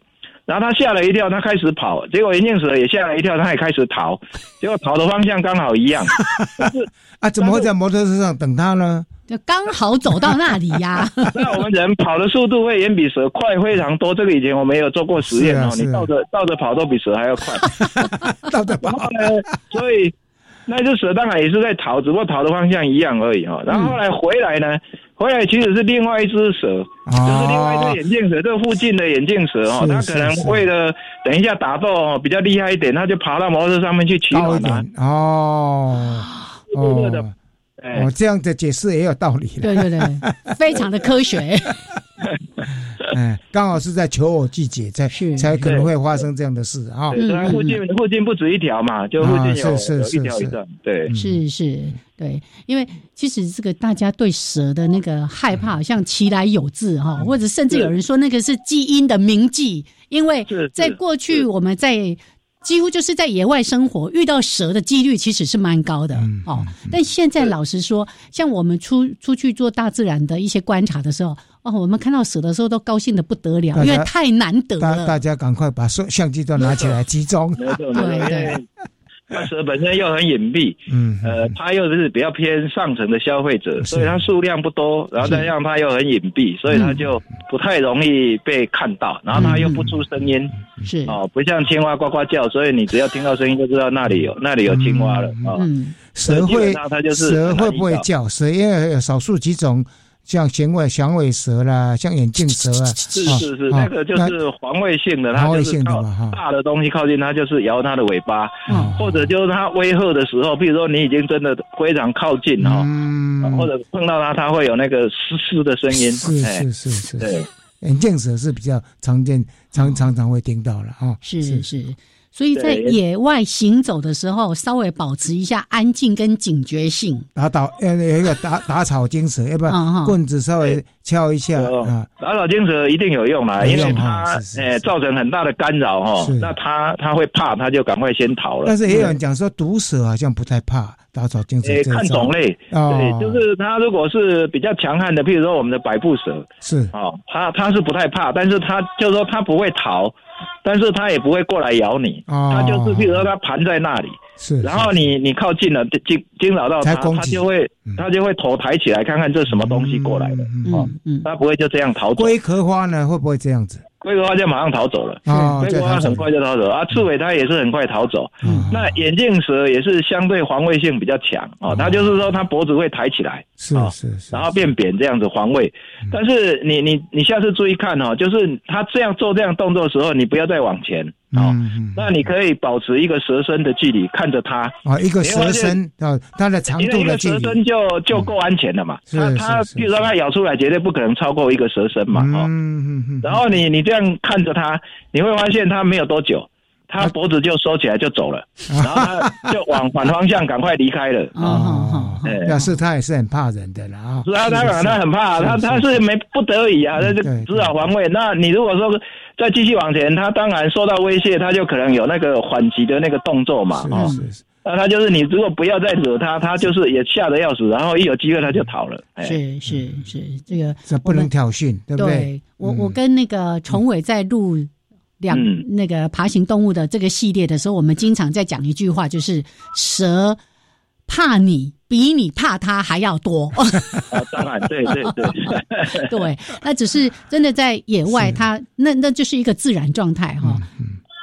然后他吓了一跳，他开始跑，结果眼镜蛇也吓了一跳，他也开始逃，结果跑的方向刚好一样。但是啊，怎么会在摩托车上等他呢？就刚好走到那里呀。那我们人跑的速度会远比蛇快非常多，这个以前我们有做过实验哦。你倒着倒着跑都比蛇还要快。倒着跑呢，所以那只蛇当然也是在逃，只不过逃的方向一样而已哦。然后后来回来呢，回来其实是另外一只蛇，就是另外一只眼镜蛇，这附近的眼镜蛇哦，它可能为了等一下打斗哦比较厉害一点，它就爬到摩托车上面去取暖了。哦哦。哦，这样的解释也有道理。对对对，非常的科学。嗯，刚好是在求偶季节，在才可能会发生这样的事啊。对，附近附近不止一条嘛，就附近有有一条一个。对，是是，对，因为其实这个大家对蛇的那个害怕，像其来有自哈，或者甚至有人说那个是基因的铭记，因为在过去我们在。几乎就是在野外生活，遇到蛇的几率其实是蛮高的哦。但现在老实说，像我们出出去做大自然的一些观察的时候，哦，我们看到蛇的时候都高兴的不得了，因为太难得了。大家赶快把相相机都拿起来集中。对对。那蛇本身又很隐蔽，嗯，呃，它又是比较偏上层的消费者，所以它数量不多，然后再让它又很隐蔽，所以它就不太容易被看到，然后它又不出声音，是哦，不像青蛙呱呱叫，所以你只要听到声音就知道那里有那里有青蛙了啊。蛇会，蛇会不会叫？蛇因为有少数几种。像响尾响尾蛇啦，像眼镜蛇啊，是是是，那个就是防卫性的，它就是靠大的东西靠近它，就是摇它的尾巴，或者就是它威吓的时候，比如说你已经真的非常靠近哈，或者碰到它，它会有那个嘶嘶的声音，是是是是，对，眼镜蛇是比较常见，常常常会听到了哈，是。是。所以在野外行走的时候，稍微保持一下安静跟警觉性。打倒呃有一个打打草惊蛇，要不然棍子稍微敲一下啊。打草惊蛇一定有用啦，因为它诶造成很大的干扰哈。那它它会怕，它就赶快先逃了。但是也有人讲说，毒蛇好像不太怕打草惊蛇。诶，看种类，对，就是它如果是比较强悍的，譬如说我们的百步蛇，是哦，它它是不太怕，但是它就是说它不会逃。但是它也不会过来咬你，它就是，譬如说它盘在那里，是，然后你你靠近了，惊惊扰到它，它就会它就会头抬起来看看这什么东西过来的，哦，它不会就这样逃走。龟壳花呢会不会这样子？龟壳花就马上逃走了，龟壳花很快就逃走啊。刺猬它也是很快逃走。那眼镜蛇也是相对防卫性比较强哦，它就是说它脖子会抬起来，是是是，然后变扁这样子防卫。但是你你你下次注意看哦，就是它这样做这样动作的时候，你不要再往前哦。那你可以保持一个蛇身的距离，看着它啊，一个蛇身啊，它的长度的距离，蛇身就就够安全了嘛。它它，比如说它咬出来，绝对不可能超过一个蛇身嘛。哦，然后你你。这样看着它，你会发现它没有多久，它脖子就收起来就走了，然后他就往 反方向赶快离开了。哦，表示他也是很怕人的啦啊。是啊，当然他很怕，他他是没不得已啊，那就只好防卫。那你如果说再继续往前，他当然受到威胁，他就可能有那个缓急的那个动作嘛。是是是。那他就是你，如果不要再惹他，他就是也吓得要死，然后一有机会他就逃了。是是是，这个这不能挑衅，对不对？我我跟那个崇伟在录两那个爬行动物的这个系列的时候，我们经常在讲一句话，就是蛇怕你比你怕它还要多。当然，对对对，对，那只是真的在野外，它那那就是一个自然状态哈。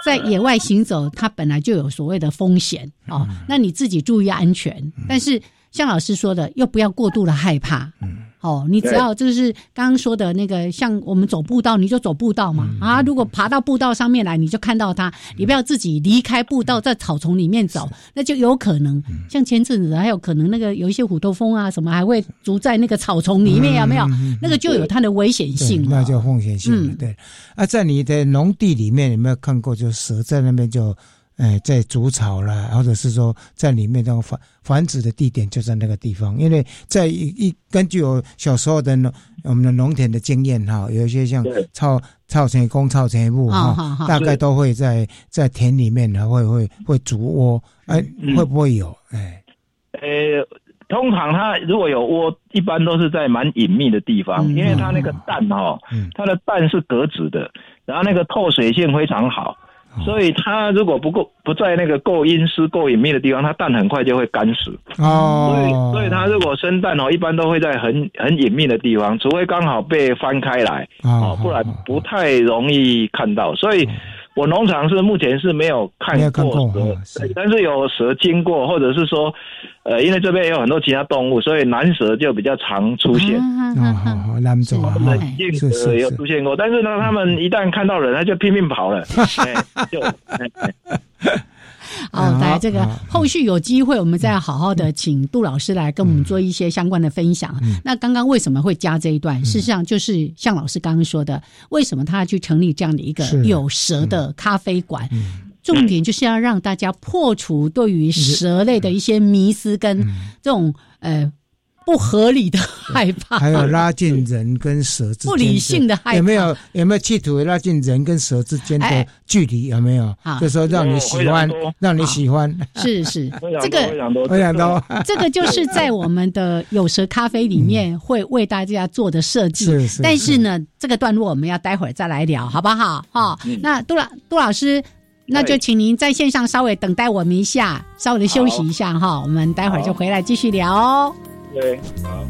在野外行走，它本来就有所谓的风险哦，那你自己注意安全。但是像老师说的，又不要过度的害怕。嗯哦，你只要就是刚刚说的那个，像我们走步道，你就走步道嘛。啊，如果爬到步道上面来，你就看到它，你不要自己离开步道，在草丛里面走，那就有可能像前阵子还有可能那个有一些虎头蜂啊什么，还会住在那个草丛里面，有没有？那个就有它的危险性那就风险性对。啊，在你的农地里面有没有看过，就蛇在那边就？哎，在筑草了，或者是说在里面这种繁繁殖的地点就在那个地方，因为在一一根据我小时候的农我们的农田的经验哈，有一些像草草成公、草成木哈，大概都会在在田里面呢，会会会筑窝，哎，会不会有？哎，呃，通常它如果有窝，一般都是在蛮隐秘的地方，因为它那个蛋哈，它的蛋是格子的，然后那个透水性非常好。所以它如果不够不在那个够阴湿、够隐秘的地方，它蛋很快就会干死。哦，所以所以它如果生蛋哦，一般都会在很很隐秘的地方，除非刚好被翻开来哦，不然不太容易看到。所以。我农场是目前是没有看过蛇，但是有蛇经过，或者是说，呃，因为这边也有很多其他动物，所以南蛇就比较常出现。哦，蓝蛇，有出现过，但是呢，他们一旦看到人，他就拼命跑了。就。哦，来这个后续有机会，我们再好好的请杜老师来跟我们做一些相关的分享。那刚刚为什么会加这一段？事实上就是像老师刚刚说的，为什么他要去成立这样的一个有蛇的咖啡馆？重点就是要让大家破除对于蛇类的一些迷思跟这种呃。不合理的害怕，还有拉近人跟蛇之间 不理性的害怕，有没有有没有企图拉近人跟蛇之间的距离？有没有？就说让你喜欢，让你喜欢。是是，这个非常多，这个就是在我们的有蛇咖啡里面会为大家做的设计。是是。但是呢，这个段落我们要待会儿再来聊，好不好？哈，那杜老杜老师，那就请您在线上稍微等待我们一下，稍微的休息一下哈，我们待会儿就回来继续聊哦。对，好。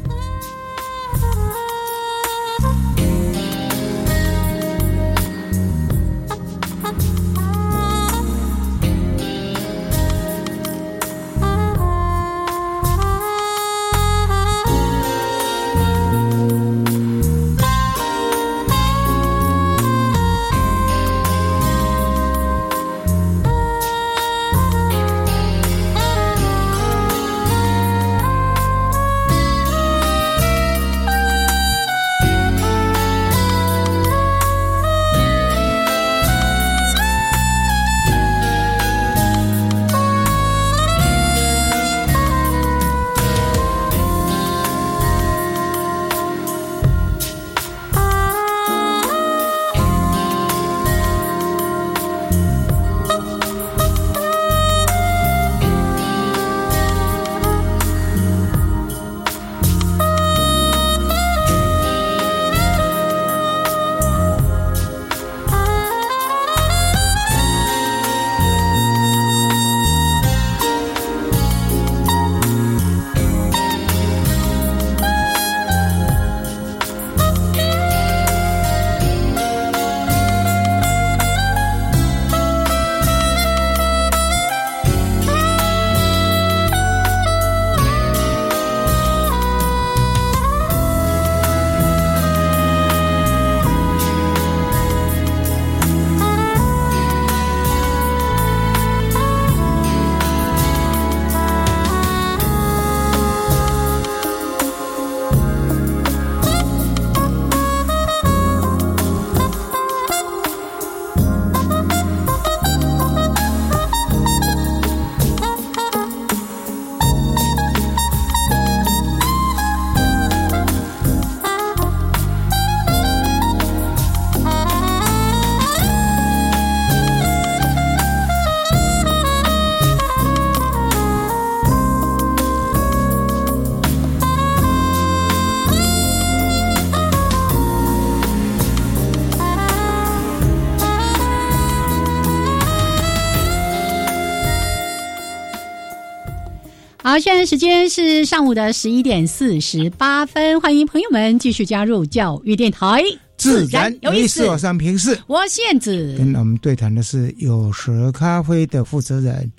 好，现在时间是上午的十一点四十八分，欢迎朋友们继续加入教育电台，自然有意思。我上平四，我现子跟我们对谈的是有时咖啡的负责人。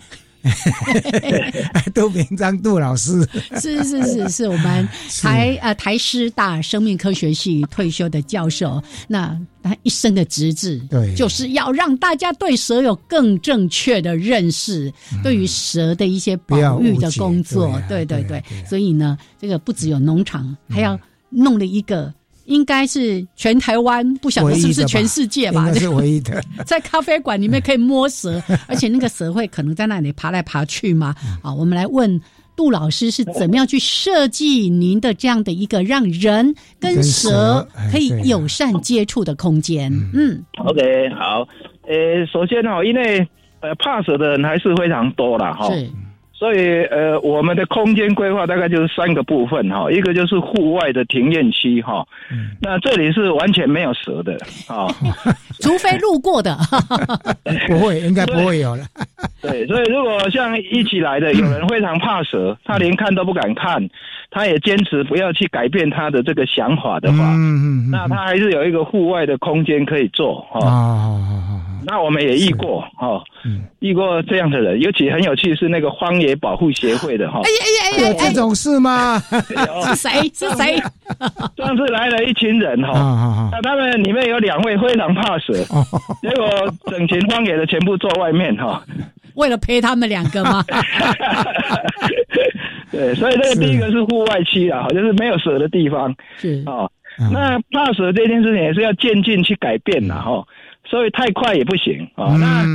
杜明章杜老师。是是是是我们台呃台师大生命科学系退休的教授，那他一生的职责对。就是要让大家对蛇有更正确的认识，对于蛇的一些保育的工作，对对对，所以呢，这个不只有农场，还要弄了一个。应该是全台湾，不晓得是不是全世界吧？是唯一的，在咖啡馆里面可以摸蛇，而且那个蛇会可能在那里爬来爬去嘛。啊，我们来问杜老师是怎么样去设计您的这样的一个让人跟蛇可以友善接触的空间？嗯，OK，好，呃，首先哦，因为呃怕蛇的人还是非常多了哈，所以，呃，我们的空间规划大概就是三个部分哈，一个就是户外的庭院区哈，那这里是完全没有蛇的啊，除非路过的，不会，应该不会有了。对，所以如果像一起来的有人非常怕蛇，他连看都不敢看，他也坚持不要去改变他的这个想法的话，那他还是有一个户外的空间可以做哈。那我们也遇过哈，遇过这样的人，尤其很有趣是那个荒野保护协会的哈。哎呀哎呀，有这种事吗？是谁？是谁？上次来了一群人哈，那他们里面有两位非常怕蛇，结果整群荒野的全部坐外面哈。为了陪他们两个吗？对，所以这个第一个是户外区啊，就是没有蛇的地方。是啊，那怕蛇这件事情也是要渐进去改变的哈。所以太快也不行啊。那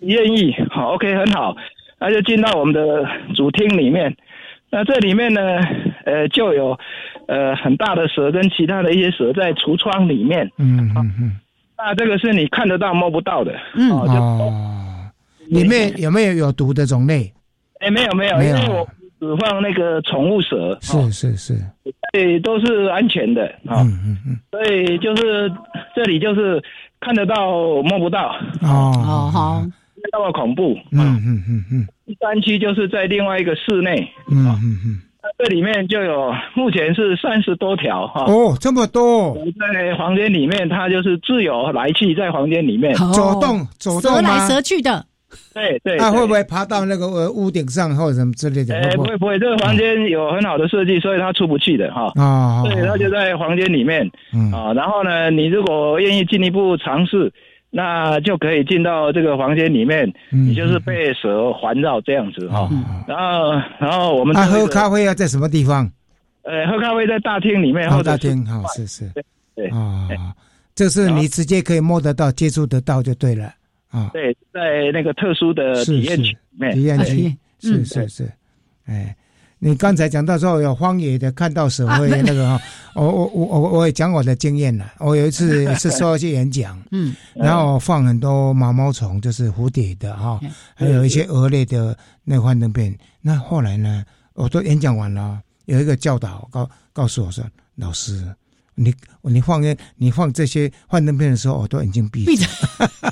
愿意好，OK，很好，那就进到我们的主厅里面。那这里面呢，呃，就有呃很大的蛇跟其他的一些蛇在橱窗里面。嗯嗯嗯。那这个是你看得到摸不到的。嗯哦。里面有没有有毒的种类？哎，没有没有，因为我只放那个宠物蛇。是是是。对，都是安全的啊。嗯嗯嗯。所以就是这里就是看得到摸不到。哦哦好，那么恐怖。嗯嗯嗯嗯。第三区就是在另外一个室内。嗯嗯嗯。这里面就有目前是三十多条哈。哦，这么多。在房间里面，它就是自由来去，在房间里面走动走动蛇来蛇去的。对对，他会不会爬到那个呃屋顶上或者什么之类的？哎，不会不会，这个房间有很好的设计，所以他出不去的哈。啊，对，他就在房间里面。嗯啊，然后呢，你如果愿意进一步尝试，那就可以进到这个房间里面，你就是被蛇环绕这样子哈。然后然后我们他喝咖啡要在什么地方？呃，喝咖啡在大厅里面，或大厅哈，是是。对啊，这是你直接可以摸得到、接触得到就对了。啊，对，在那个特殊的体验区里面，体验区是是是，哎，你刚才讲到说有荒野的看到蛇会那个哈，我我我我我也讲我的经验了，我有一次 是说一些演讲，嗯，然后放很多毛毛虫，就是蝴蝶的哈，还有一些蛾类的那幻灯片，那后来呢，我都演讲完了，有一个教导告告诉我说，老师。你你放你放这些幻灯片的时候，我都眼睛闭着，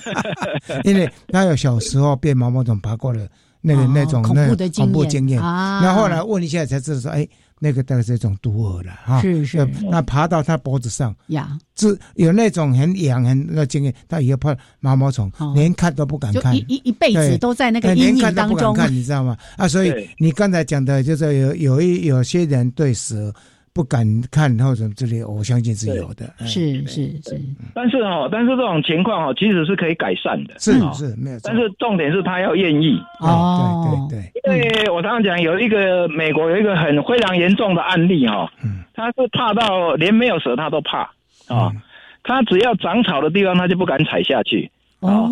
因为他有小时候被毛毛虫爬过了那个那种那恐怖经验。那后来问一下才知道说，哎，那个大概是一种毒蛾了哈。是是。那爬到他脖子上呀，是有那种很痒很那经验，他以后怕毛毛虫，连看都不敢看，一一一辈子都在那个阴影当中。看你知道吗？啊，所以你刚才讲的就是有有一有些人对蛇。不敢看或者这里，我相信是有的，是是是。但是哈，但是这种情况哈，其实是可以改善的，是是没有。但是重点是他要愿意。哦，对对对。因为我常常讲，有一个美国有一个很非常严重的案例哈，嗯，他是怕到连没有蛇他都怕啊，他只要长草的地方他就不敢踩下去哦，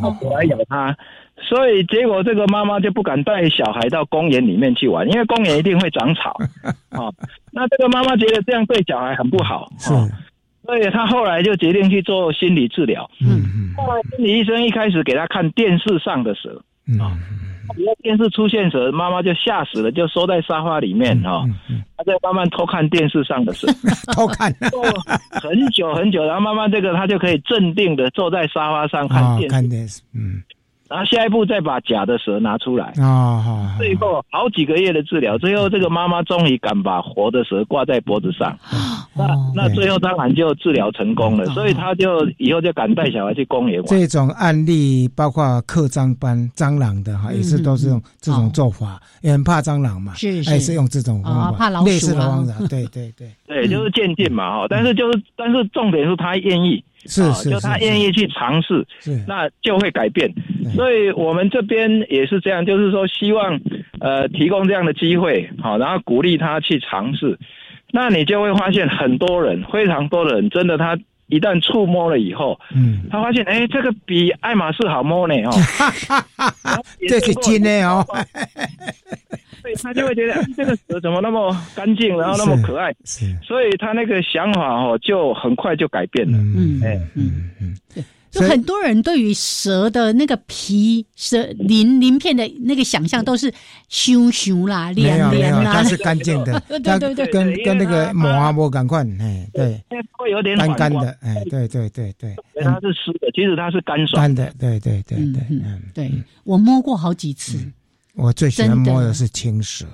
他不来咬他。所以结果这个妈妈就不敢带小孩到公园里面去玩，因为公园一定会长草啊。那这个妈妈觉得这样对小孩很不好，是。所以她后来就决定去做心理治疗。嗯嗯。后来心理医生一开始给她看电视上的蛇啊，只要电视出现蛇，妈妈就吓死了，就缩在沙发里面啊。她在慢慢偷看电视上的蛇，偷看很久很久，然后慢慢这个她就可以镇定的坐在沙发上看电视看电视。嗯。然后下一步再把假的蛇拿出来啊！最后好几个月的治疗，最后这个妈妈终于敢把活的蛇挂在脖子上。那那最后当然就治疗成功了，所以他就以后就敢带小孩去公园玩。这种案例包括刻蟑斑蟑螂的哈，也是都是用这种做法，也很怕蟑螂嘛，是是，是用这种方法，类似的方法，对对对对，就是渐进嘛哈。但是就是但是重点是他愿意。是是，就他愿意去尝试，那就会改变。所以我们这边也是这样，就是说希望呃提供这样的机会，好，然后鼓励他去尝试。那你就会发现很多人，非常多的人，真的他一旦触摸了以后，嗯，他发现哎，这个比爱马仕好摸呢哦，这是真的哦。对他就会觉得这个蛇怎么那么干净，然后那么可爱，所以他那个想法哦就很快就改变了。嗯，哎，嗯嗯，就很多人对于蛇的那个皮、蛇鳞鳞片的那个想象都是凶凶啦、连连啦，它是干净的，对对对，跟跟那个抹啊抹赶快，哎，对，会有点干干的，哎，对对对对，它是湿的，其实它是干爽干的，对对对对，嗯，对我摸过好几次。我最喜欢摸的是青蛇，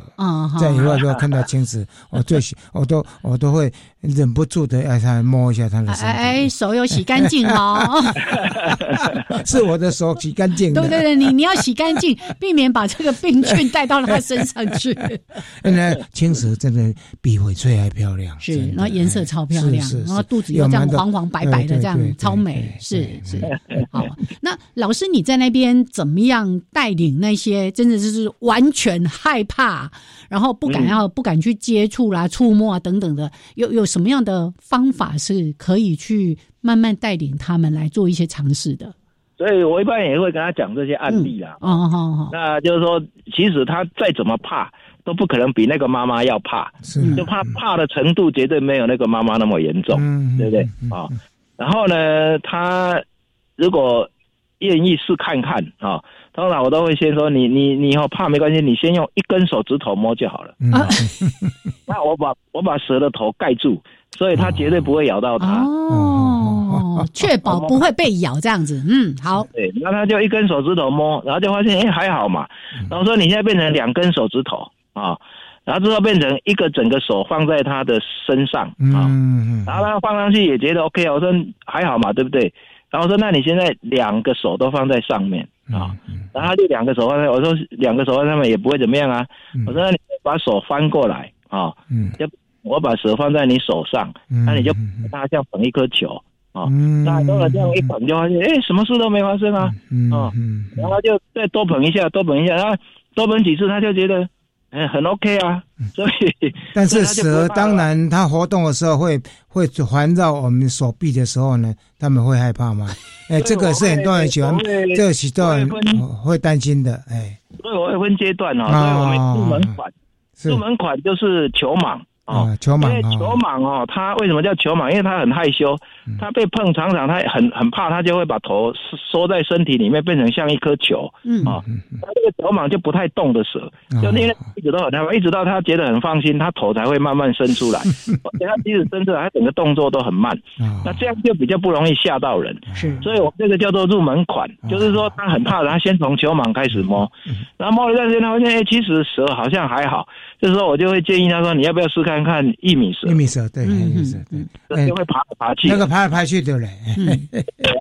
在野外如果看到青蛇，我最喜我都我都会忍不住的要它摸一下它的身体。哎，手要洗干净哦，是我的手洗干净。对对对，你你要洗干净，避免把这个病菌带到它身上去。那青蛇真的比翡翠还漂亮，是，然后颜色超漂亮，然后肚子又这样黄黄白白的，这样超美，是是。好，那老师你在那边怎么样带领那些真的是？是完全害怕，然后不敢要不敢去接触啦、触摸啊等等的，有有什么样的方法是可以去慢慢带领他们来做一些尝试的？所以我一般也会跟他讲这些案例啦。哦，好好，那就是说，其实他再怎么怕，都不可能比那个妈妈要怕，是就怕怕的程度绝对没有那个妈妈那么严重，对不对？啊，然后呢，他如果愿意试看看啊。通常我都会先说你你你以后怕没关系，你先用一根手指头摸就好了。那我把我把蛇的头盖住，所以它绝对不会咬到它。哦，确保不会被咬这样子。嗯，好。对，那他就一根手指头摸，然后就发现哎还好嘛。然后说你现在变成两根手指头啊，然后之后变成一个整个手放在他的身上啊，然后他放上去也觉得 OK 我说还好嘛，对不对？然后说那你现在两个手都放在上面。啊，然后他就两个手放在，我说两个手放上面也不会怎么样啊。我说那你把手翻过来啊，就我把手放在你手上，那你就它像捧一颗球啊。那多了这样一捧就发现，哎，什么事都没发生啊。啊，然后就再多捧一下，多捧一下，然后多捧几次，他就觉得。哎，很 OK 啊，所以 但是蛇当然它活动的时候会会环绕我们手臂的时候呢，他们会害怕吗？哎，这个是很多人喜欢，这个许多人会担心的，哎。所以我会分阶段哦，所以我们入门款，入门款就是球蟒。哦，球蟒，因为球蟒哦，它为什么叫球蟒？因为它很害羞，它被碰常常它很很怕，它就会把头缩在身体里面，变成像一颗球。嗯啊，它这个球蟒就不太动的蛇，就因为一直都很害怕，一直到它觉得很放心，它头才会慢慢伸出来。而且它即使伸出来，它整个动作都很慢。那这样就比较不容易吓到人。是，所以我们这个叫做入门款，就是说它很怕，它先从球蟒开始摸，然后摸了一段时间，发现哎，其实蛇好像还好。这时候我就会建议他说：“你要不要试看看玉米蛇？玉米蛇，对，玉米蛇，对，就会爬来爬去。那个爬来爬去对嘞，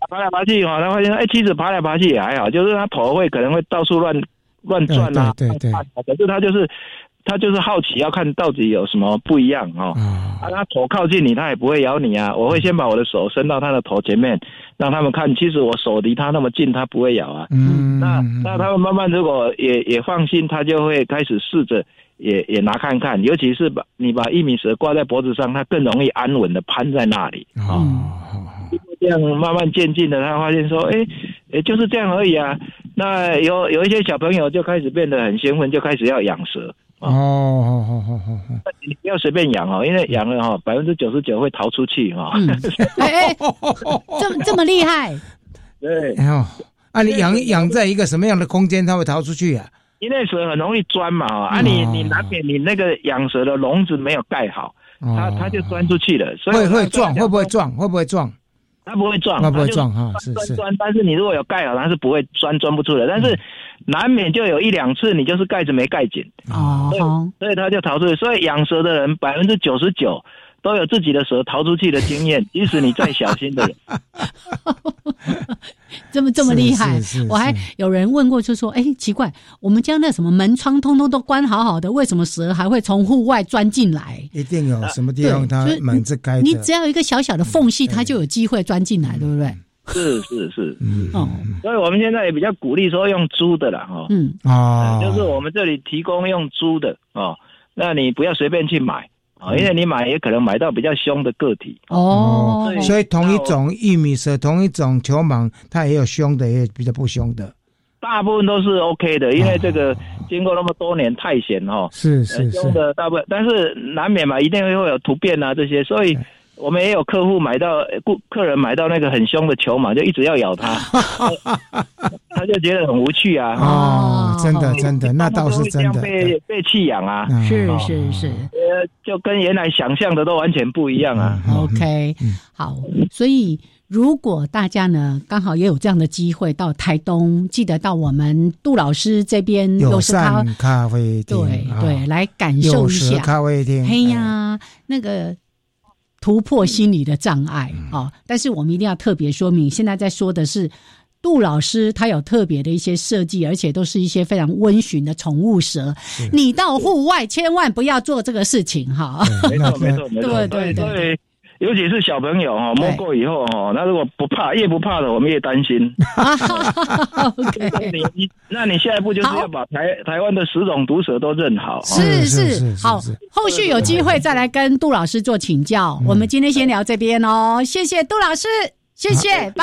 爬来爬去哈，他发现哎，其实爬来爬去也还好，就是他头会可能会到处乱乱转啊，对对。可是他就是他就是好奇，要看到底有什么不一样哦。啊，他头靠近你，他也不会咬你啊。我会先把我的手伸到他的头前面，让他们看，其实我手离他那么近，他不会咬啊。嗯，那那他们慢慢如果也也放心，他就会开始试着。也也拿看看，尤其是把你把一米蛇挂在脖子上，它更容易安稳的攀在那里啊。这样慢慢渐进的，他发现说，哎，哎，就是这样而已啊。那有有一些小朋友就开始变得很兴奋，就开始要养蛇。哦，好好好好好，你不要随便养哦，因为养了哈，百分之九十九会逃出去哈。哎哎，这这么厉害？对。哎呦，啊，你养养在一个什么样的空间，它会逃出去啊？因为蛇很容易钻嘛，啊，你你难免你那个养蛇的笼子没有盖好，它它就钻出去了。所以会会撞，会不会撞？会不会撞？它不会撞，它不会撞哈，是是。钻，但是你如果有盖好，它是不会钻，钻不出来。但是难免就有一两次，你就是盖子没盖紧，哦，所以它就逃出去。所以养蛇的人百分之九十九。都有自己的蛇逃出去的经验，即使你再小心的人，这么这么厉害，我还有人问过，就说：“哎，奇怪，我们将那什么门窗通通都关好好的，为什么蛇还会从户外钻进来？”一定有什么地方它门是开，你只要有一个小小的缝隙，它就有机会钻进来，对不对？是是是，嗯哦，所以我们现在也比较鼓励说用租的啦，哈，嗯。啊，就是我们这里提供用租的哦，那你不要随便去买。啊，因为你买也可能买到比较凶的个体。哦，所以同一种玉米蛇，同一种球蟒，它也有凶的，也有比较不凶的。大部分都是 OK 的，因为这个经过那么多年探险哈，是是凶的大部分，但是难免嘛，一定会会有突变啊这些，所以我们也有客户买到顾客人买到那个很凶的球蟒，就一直要咬它，他就觉得很无趣啊。哦，真的真的，那倒是真的。被被弃养啊，是是是，呃，就跟原来想象的都完全不一样啊。OK，好，所以如果大家呢刚好也有这样的机会到台东，记得到我们杜老师这边有善咖啡厅，对对，来感受一下咖啡厅。嘿呀，那个。突破心理的障碍啊！但是我们一定要特别说明，现在在说的是杜老师，他有特别的一些设计，而且都是一些非常温驯的宠物蛇。你到户外千万不要做这个事情哈！没错没错没错，对对对。尤其是小朋友哈，摸过以后哈，那如果不怕，越不怕的，我们越担心。你你，那你下一步就是要把台台湾的十种毒蛇都认好。是是好，后续有机会再来跟杜老师做请教。我们今天先聊这边哦，谢谢杜老师，谢谢，拜拜。